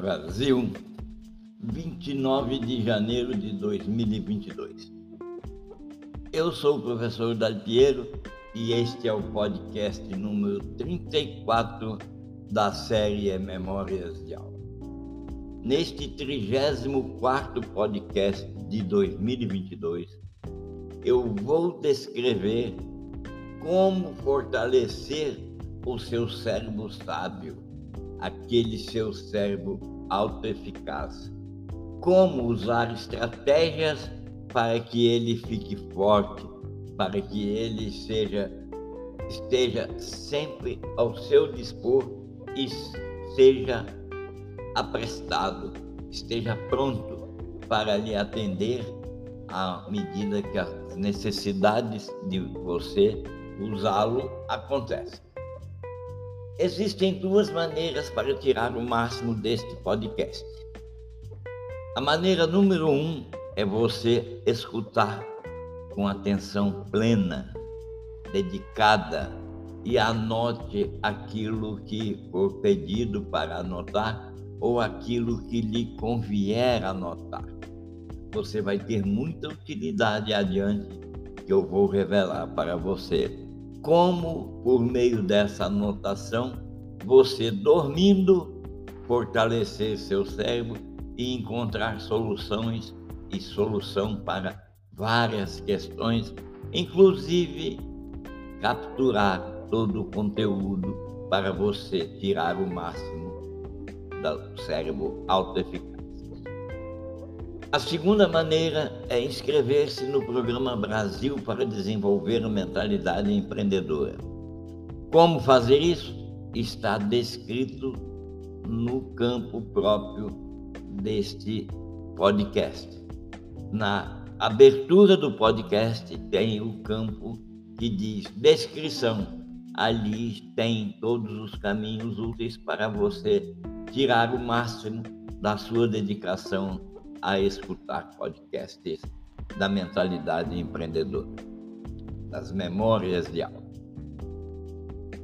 Brasil, 29 de janeiro de 2022. Eu sou o professor Dalpiero e este é o podcast número 34 da série Memórias de Aula. Neste 34 podcast de 2022, eu vou descrever como fortalecer o seu cérebro sábio, aquele seu cérebro autoeficaz. Como usar estratégias para que ele fique forte, para que ele seja esteja sempre ao seu dispor e seja aprestado, esteja pronto para lhe atender à medida que as necessidades de você usá-lo acontecem. Existem duas maneiras para tirar o máximo deste podcast. A maneira número um é você escutar com atenção plena, dedicada e anote aquilo que for pedido para anotar ou aquilo que lhe convier anotar. Você vai ter muita utilidade adiante que eu vou revelar para você como, por meio dessa anotação, você dormindo, fortalecer seu cérebro e encontrar soluções e solução para várias questões, inclusive capturar todo o conteúdo para você tirar o máximo do cérebro autoeficaz. A segunda maneira é inscrever-se no programa Brasil para desenvolver a mentalidade empreendedora. Como fazer isso? Está descrito no campo próprio deste podcast. Na abertura do podcast tem o campo que diz descrição. Ali tem todos os caminhos úteis para você tirar o máximo da sua dedicação a escutar podcasts da mentalidade empreendedora, das memórias de aula.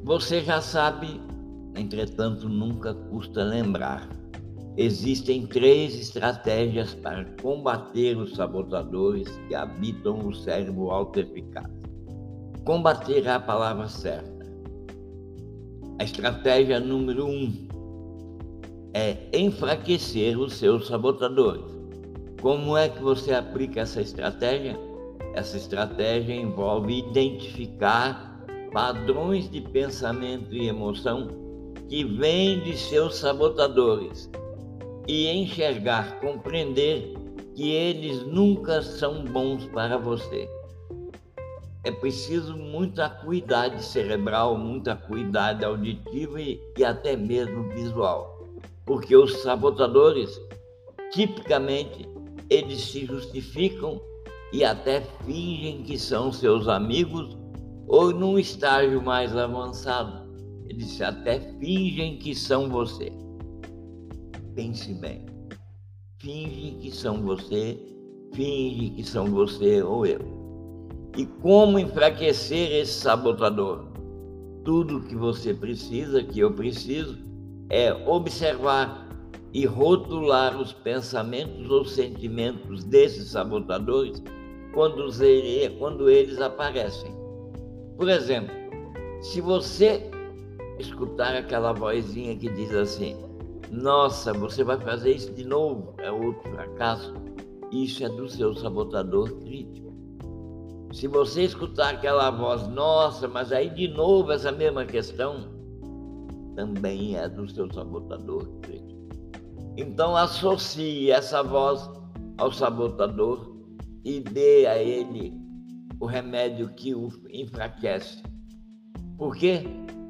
Você já sabe, entretanto, nunca custa lembrar. Existem três estratégias para combater os sabotadores que habitam o cérebro autoeficaz. Combater é a palavra certa. A estratégia número um é enfraquecer os seus sabotadores. Como é que você aplica essa estratégia? Essa estratégia envolve identificar padrões de pensamento e emoção que vêm de seus sabotadores e enxergar, compreender que eles nunca são bons para você. É preciso muita cuidado cerebral, muita cuidado auditiva e, e até mesmo visual, porque os sabotadores tipicamente eles se justificam e até fingem que são seus amigos, ou num estágio mais avançado, eles até fingem que são você. Pense bem. Finge que são você, finge que são você ou eu. E como enfraquecer esse sabotador? Tudo que você precisa, que eu preciso, é observar e rotular os pensamentos ou sentimentos desses sabotadores quando, quando eles aparecem. Por exemplo, se você escutar aquela vozinha que diz assim: Nossa, você vai fazer isso de novo, é outro fracasso, isso é do seu sabotador crítico. Se você escutar aquela voz, nossa, mas aí de novo essa mesma questão, também é do seu sabotador crítico. Então associe essa voz ao sabotador e dê a ele o remédio que o enfraquece. Por quê?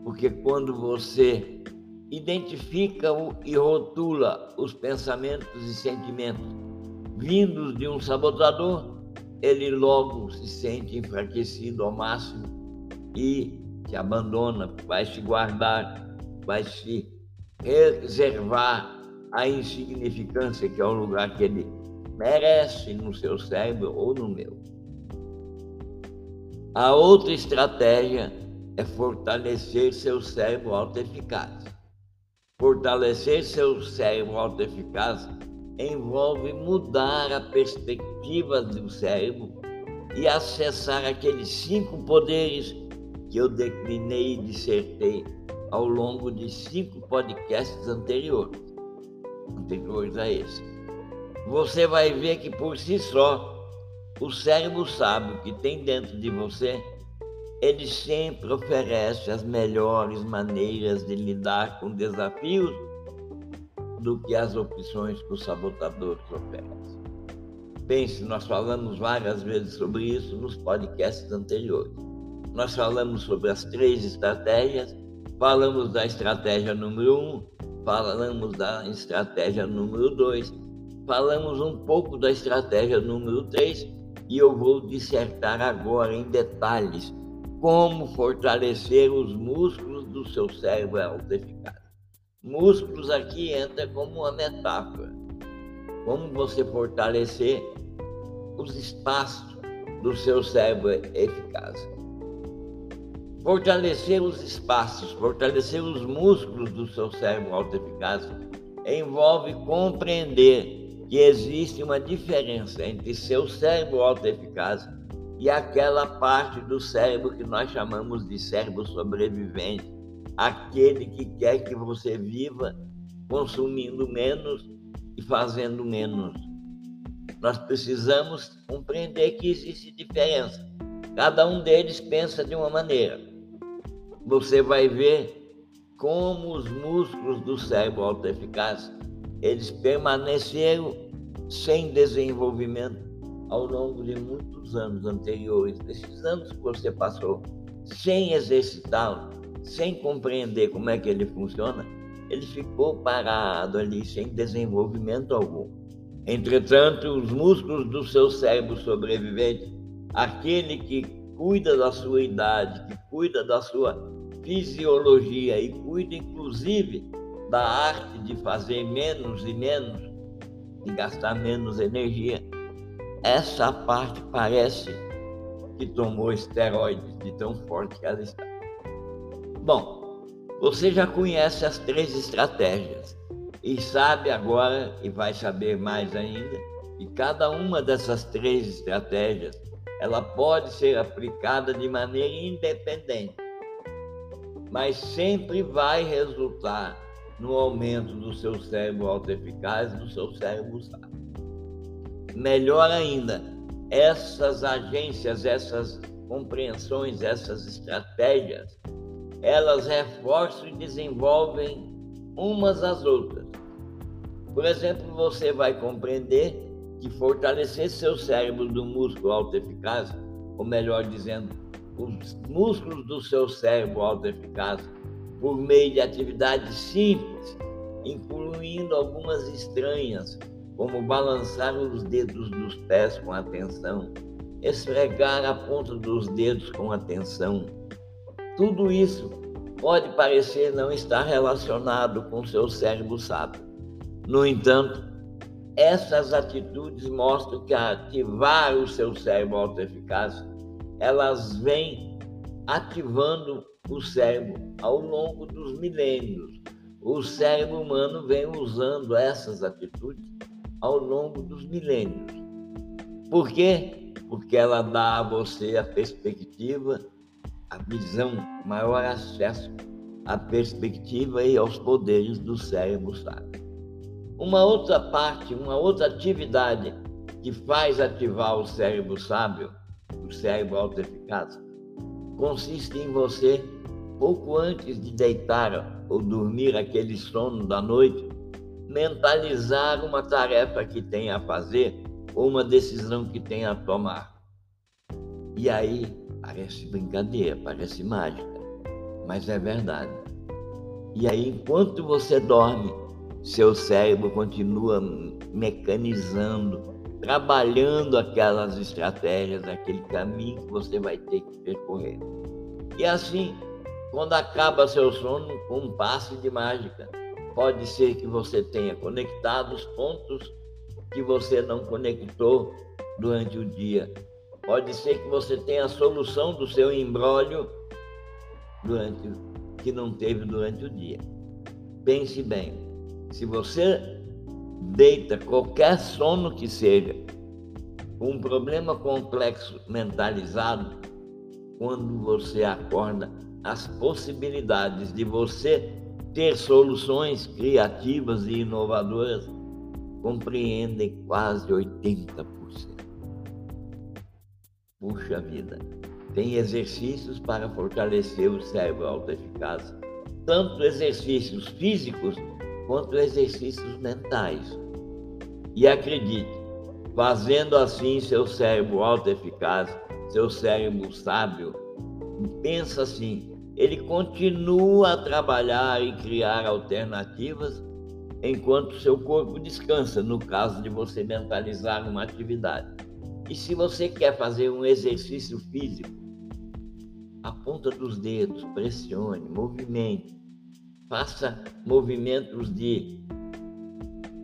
Porque quando você identifica e rotula os pensamentos e sentimentos vindos de um sabotador, ele logo se sente enfraquecido ao máximo e te abandona, vai se guardar, vai se reservar a insignificância, que é o lugar que ele merece no seu cérebro ou no meu. A outra estratégia é fortalecer seu cérebro autoeficaz. Fortalecer seu cérebro autoeficaz envolve mudar a perspectiva do cérebro e acessar aqueles cinco poderes que eu declinei e dissertei ao longo de cinco podcasts anteriores, anteriores a esse. Você vai ver que por si só, o cérebro sábio que tem dentro de você, ele sempre oferece as melhores maneiras de lidar com desafios do que as opções que os sabotadores oferecem. Pense, nós falamos várias vezes sobre isso nos podcasts anteriores. Nós falamos sobre as três estratégias, falamos da estratégia número um, falamos da estratégia número dois, falamos um pouco da estratégia número três e eu vou dissertar agora em detalhes como fortalecer os músculos do seu cérebro autoeficaz. Músculos aqui entra como uma metáfora. Como você fortalecer os espaços do seu cérebro eficaz. Fortalecer os espaços, fortalecer os músculos do seu cérebro autoeficaz envolve compreender que existe uma diferença entre seu cérebro autoeficaz e aquela parte do cérebro que nós chamamos de cérebro sobrevivente, aquele que quer que você viva consumindo menos e fazendo menos. Nós precisamos compreender que existe diferença. Cada um deles pensa de uma maneira. Você vai ver como os músculos do cérebro autoeficaz eles permaneceram sem desenvolvimento ao longo de muitos anos anteriores, esses anos que você passou sem exercitá-lo, sem compreender como é que ele funciona, ele ficou parado ali sem desenvolvimento algum. Entretanto, os músculos do seu cérebro sobrevivente, aquele que cuida da sua idade, que cuida da sua fisiologia e cuida inclusive da arte de fazer menos e menos, de gastar menos energia, essa parte parece que tomou esteroides de tão forte que ela está. Bom, você já conhece as três estratégias e sabe agora, e vai saber mais ainda, que cada uma dessas três estratégias ela pode ser aplicada de maneira independente, mas sempre vai resultar no aumento do seu cérebro autoeficaz do seu cérebro sábio. Melhor ainda, essas agências, essas compreensões, essas estratégias, elas reforçam e desenvolvem umas às outras. Por exemplo, você vai compreender que fortalecer seu cérebro do músculo autoeficaz, ou melhor dizendo, os músculos do seu cérebro autoeficaz, por meio de atividades simples, incluindo algumas estranhas, como balançar os dedos dos pés com atenção, esfregar a ponta dos dedos com atenção. Tudo isso pode parecer não estar relacionado com seu cérebro sábio. No entanto, essas atitudes mostram que ativar o seu cérebro autoeficaz, elas vêm ativando o cérebro ao longo dos milênios. O cérebro humano vem usando essas atitudes ao longo dos milênios. Por quê? Porque ela dá a você a perspectiva, a visão, maior acesso à perspectiva e aos poderes do cérebro sábio. Uma outra parte, uma outra atividade que faz ativar o cérebro sábio, o cérebro autoeficaz, consiste em você, pouco antes de deitar ou dormir aquele sono da noite, mentalizar uma tarefa que tem a fazer ou uma decisão que tem a tomar. E aí parece brincadeira, parece mágica, mas é verdade. E aí, enquanto você dorme, seu cérebro continua mecanizando, trabalhando aquelas estratégias, aquele caminho que você vai ter que percorrer. E assim, quando acaba seu sono, com um passe de mágica, pode ser que você tenha conectado os pontos que você não conectou durante o dia. Pode ser que você tenha a solução do seu embrólio durante que não teve durante o dia. pense bem. Se você deita qualquer sono que seja, um problema complexo mentalizado, quando você acorda, as possibilidades de você ter soluções criativas e inovadoras compreendem quase 80%. Puxa vida, tem exercícios para fortalecer o cérebro autoeficaz, tanto exercícios físicos quanto exercícios mentais. E acredite, fazendo assim seu cérebro autoeficaz, seu cérebro sábio, pensa assim, ele continua a trabalhar e criar alternativas enquanto seu corpo descansa, no caso de você mentalizar uma atividade. E se você quer fazer um exercício físico, a ponta dos dedos, pressione, movimente, faça movimentos de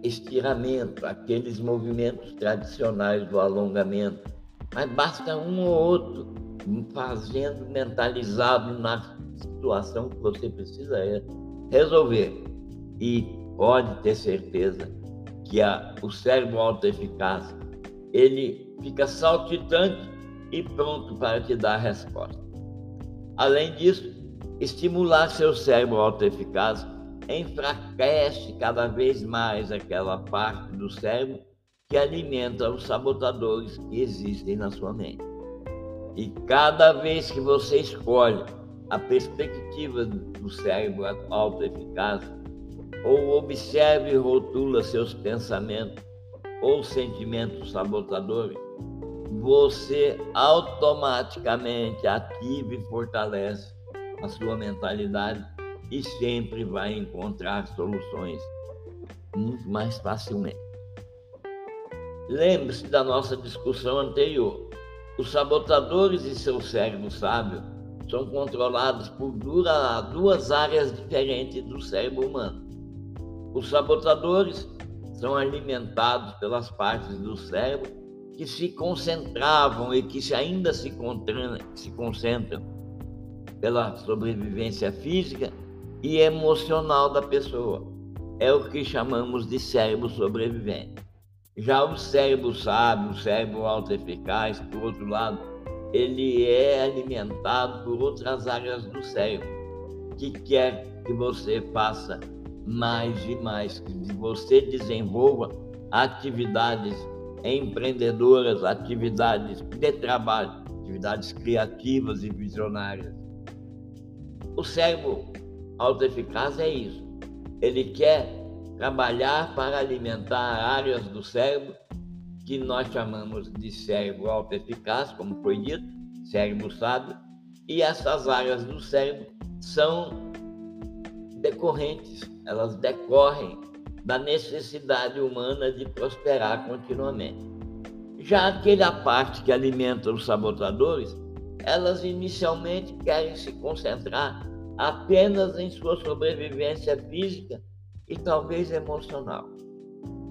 estiramento, aqueles movimentos tradicionais do alongamento, mas basta um ou outro fazendo mentalizado na situação que você precisa resolver. E pode ter certeza que a, o cérebro autoeficaz ele fica saltitante e pronto para te dar a resposta. Além disso, estimular seu cérebro autoeficaz enfraquece cada vez mais aquela parte do cérebro que alimenta os sabotadores que existem na sua mente. E cada vez que você escolhe a perspectiva do cérebro autoeficaz, ou observe e rotula seus pensamentos ou sentimentos sabotadores, você automaticamente ativa e fortalece a sua mentalidade e sempre vai encontrar soluções muito mais facilmente. Lembre-se da nossa discussão anterior. Os sabotadores e seu cérebro sábio são controlados por duas áreas diferentes do cérebro humano. Os sabotadores são alimentados pelas partes do cérebro que se concentravam e que ainda se, concentram pela sobrevivência física e emocional da pessoa. É o que chamamos de cérebro sobrevivente. Já o cérebro sábio, o cérebro autoeficaz, por outro lado, ele é alimentado por outras áreas do cérebro, que quer que você faça mais e mais, que você desenvolva atividades empreendedoras, atividades de trabalho, atividades criativas e visionárias. O cérebro autoeficaz é isso. Ele quer trabalhar para alimentar áreas do cérebro que nós chamamos de cérebro autoeficaz, como foi dito, cérebro sábio, e essas áreas do cérebro são decorrentes, elas decorrem da necessidade humana de prosperar continuamente. Já aquela parte que alimenta os sabotadores elas inicialmente querem se concentrar apenas em sua sobrevivência física e talvez emocional.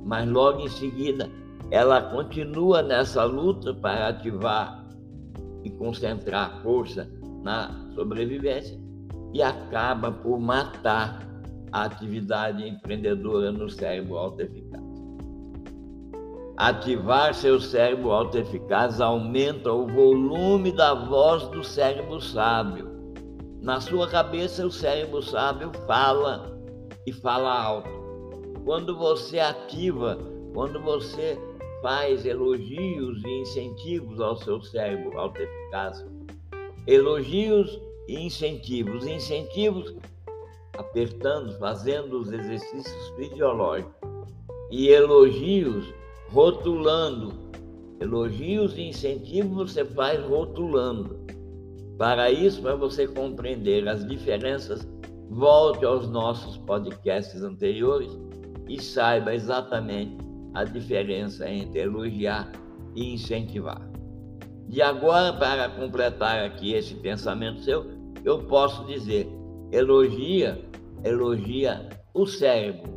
Mas logo em seguida, ela continua nessa luta para ativar e concentrar força na sobrevivência e acaba por matar a atividade empreendedora no cérebro autoeficaz. Ativar seu cérebro autoeficaz aumenta o volume da voz do cérebro sábio. Na sua cabeça, o cérebro sábio fala e fala alto. Quando você ativa, quando você faz elogios e incentivos ao seu cérebro autoeficaz, elogios e incentivos, incentivos apertando, fazendo os exercícios fisiológicos e elogios rotulando. Elogios e incentivos você faz rotulando. Para isso, para você compreender as diferenças, volte aos nossos podcasts anteriores e saiba exatamente a diferença entre elogiar e incentivar. De agora, para completar aqui esse pensamento seu, eu posso dizer: elogia, elogia o cérebro.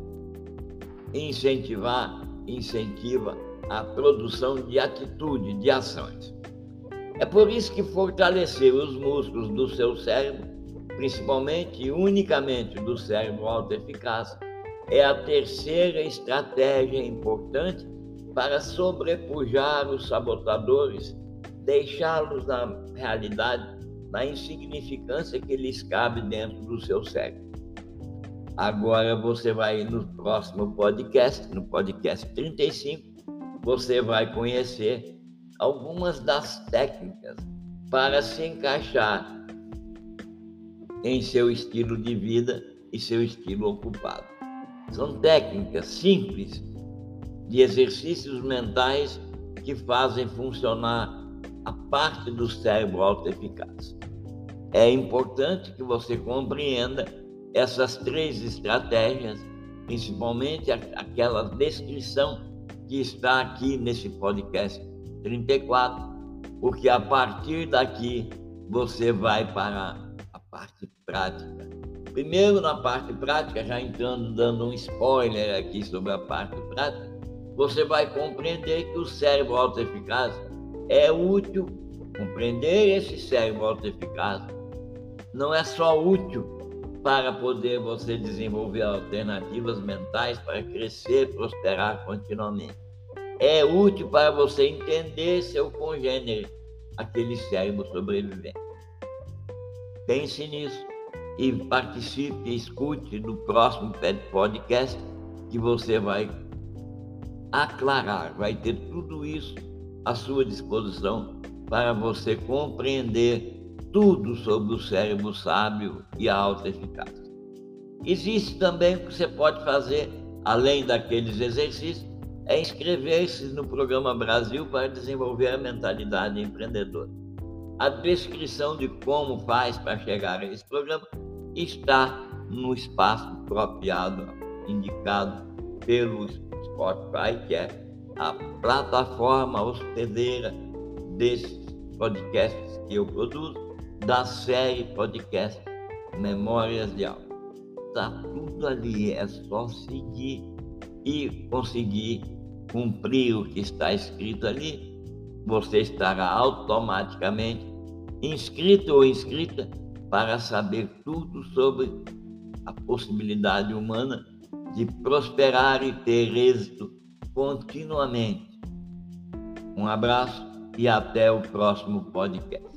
Incentivar, incentiva a produção de atitude, de ações. É por isso que fortalecer os músculos do seu cérebro principalmente e unicamente do cérebro autoeficaz, é a terceira estratégia importante para sobrepujar os sabotadores, deixá-los na realidade, na insignificância que lhes cabe dentro do seu cérebro. Agora você vai no próximo podcast, no podcast 35, você vai conhecer algumas das técnicas para se encaixar em seu estilo de vida e seu estilo ocupado. São técnicas simples de exercícios mentais que fazem funcionar a parte do cérebro autoeficaz. É importante que você compreenda essas três estratégias, principalmente aquela descrição que está aqui nesse podcast 34, porque a partir daqui você vai para a parte prática. Primeiro, na parte prática, já entrando, dando um spoiler aqui sobre a parte prática, você vai compreender que o cérebro autoeficaz é útil. Compreender esse cérebro autoeficaz não é só útil para poder você desenvolver alternativas mentais para crescer, prosperar continuamente. É útil para você entender seu congênere, aquele cérebro sobrevivente. Pense nisso e participe, escute no próximo podcast que você vai aclarar, vai ter tudo isso à sua disposição para você compreender tudo sobre o cérebro sábio e a alta eficácia. Existe também o que você pode fazer, além daqueles exercícios, é inscrever-se no programa Brasil para desenvolver a mentalidade empreendedora. A descrição de como faz para chegar a esse programa está no espaço apropriado, indicado pelo Spotify, que é a plataforma hospedeira desses podcasts que eu produzo da série podcast Memórias de Alma. Está tudo ali, é só seguir e conseguir cumprir o que está escrito ali, você estará automaticamente inscrito ou inscrita para saber tudo sobre a possibilidade humana de prosperar e ter êxito continuamente. Um abraço e até o próximo podcast.